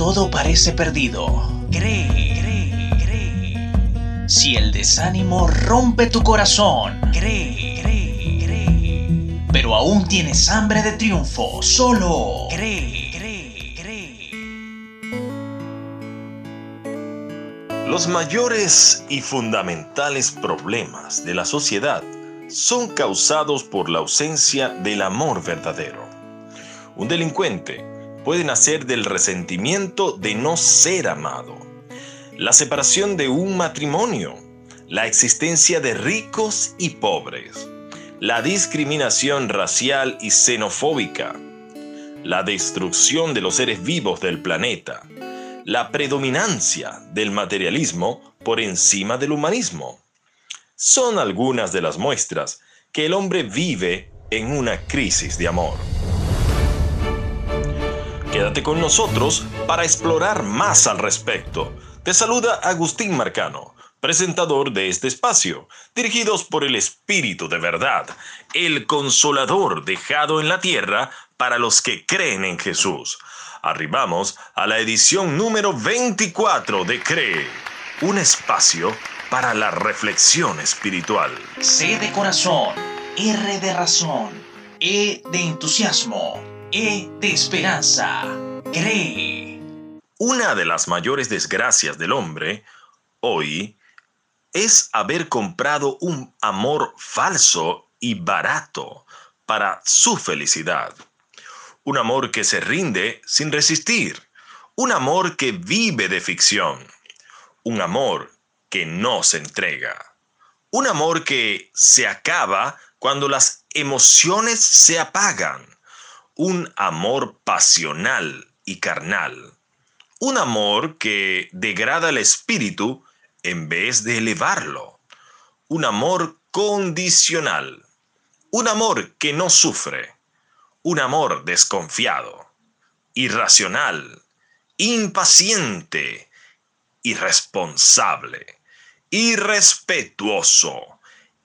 todo parece perdido, cree, cree, cree. Si el desánimo rompe tu corazón, cree, cree, cree. Pero aún tienes hambre de triunfo, solo cree, cree, cree. Los mayores y fundamentales problemas de la sociedad son causados por la ausencia del amor verdadero. Un delincuente puede nacer del resentimiento de no ser amado, la separación de un matrimonio, la existencia de ricos y pobres, la discriminación racial y xenofóbica, la destrucción de los seres vivos del planeta, la predominancia del materialismo por encima del humanismo. Son algunas de las muestras que el hombre vive en una crisis de amor. Quédate con nosotros para explorar más al respecto. Te saluda Agustín Marcano, presentador de este espacio, dirigidos por el Espíritu de Verdad, el consolador dejado en la tierra para los que creen en Jesús. Arribamos a la edición número 24 de Cree, un espacio para la reflexión espiritual. C de corazón, R de razón, E de entusiasmo, E de esperanza. Cree. Una de las mayores desgracias del hombre hoy es haber comprado un amor falso y barato para su felicidad. Un amor que se rinde sin resistir. Un amor que vive de ficción. Un amor que no se entrega. Un amor que se acaba cuando las emociones se apagan un amor pasional y carnal, un amor que degrada el espíritu en vez de elevarlo, un amor condicional, un amor que no sufre, un amor desconfiado, irracional, impaciente, irresponsable, irrespetuoso,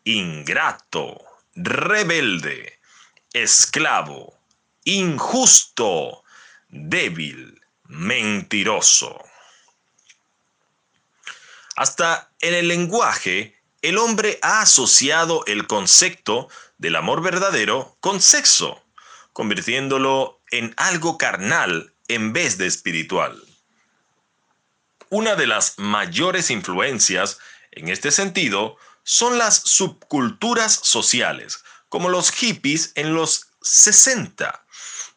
ingrato, rebelde, esclavo, injusto, débil, mentiroso. Hasta en el lenguaje, el hombre ha asociado el concepto del amor verdadero con sexo, convirtiéndolo en algo carnal en vez de espiritual. Una de las mayores influencias en este sentido son las subculturas sociales, como los hippies en los 60,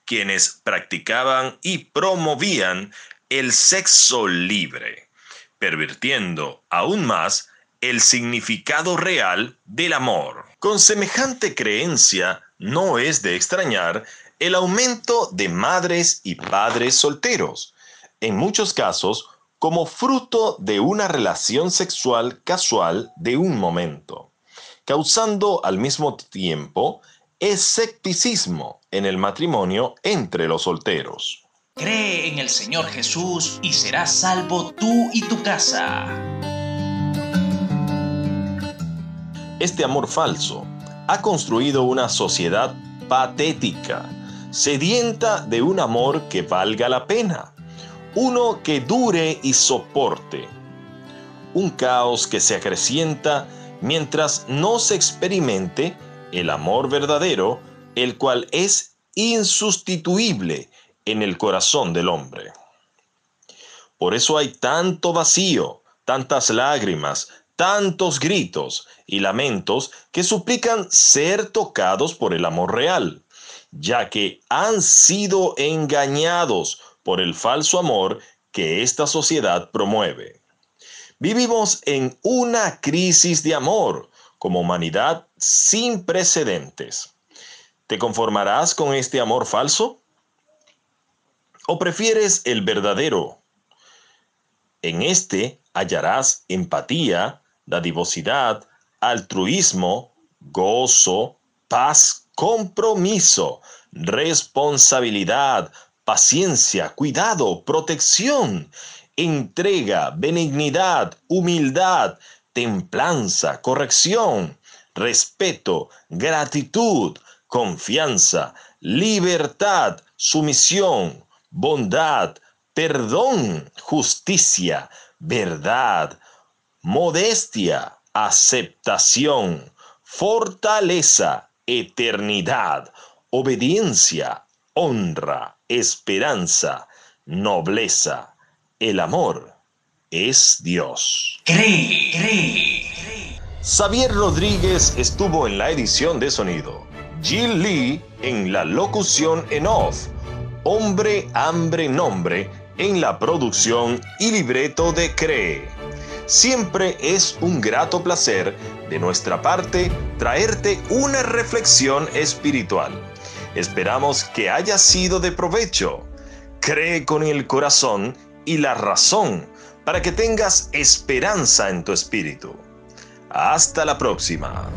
quienes practicaban y promovían el sexo libre, pervirtiendo aún más el significado real del amor. Con semejante creencia, no es de extrañar el aumento de madres y padres solteros, en muchos casos como fruto de una relación sexual casual de un momento, causando al mismo tiempo escepticismo en el matrimonio entre los solteros. Cree en el Señor Jesús y serás salvo tú y tu casa. Este amor falso ha construido una sociedad patética, sedienta de un amor que valga la pena, uno que dure y soporte, un caos que se acrecienta mientras no se experimente el amor verdadero, el cual es insustituible en el corazón del hombre. Por eso hay tanto vacío, tantas lágrimas, tantos gritos y lamentos que suplican ser tocados por el amor real, ya que han sido engañados por el falso amor que esta sociedad promueve. Vivimos en una crisis de amor como humanidad sin precedentes. ¿Te conformarás con este amor falso? ¿O prefieres el verdadero? En este hallarás empatía, dadivosidad, altruismo, gozo, paz, compromiso, responsabilidad, paciencia, cuidado, protección, entrega, benignidad, humildad, templanza, corrección, respeto, gratitud, confianza, libertad, sumisión, bondad, perdón, justicia, verdad, modestia, aceptación, fortaleza, eternidad, obediencia, honra, esperanza, nobleza. El amor es Dios. Cree, cree, cree. Xavier Rodríguez estuvo en la edición de sonido. Jill Lee en la locución en off. Hombre, hambre, nombre en la producción y libreto de Cree. Siempre es un grato placer de nuestra parte traerte una reflexión espiritual. Esperamos que haya sido de provecho. Cree con el corazón y la razón para que tengas esperanza en tu espíritu. Hasta la próxima.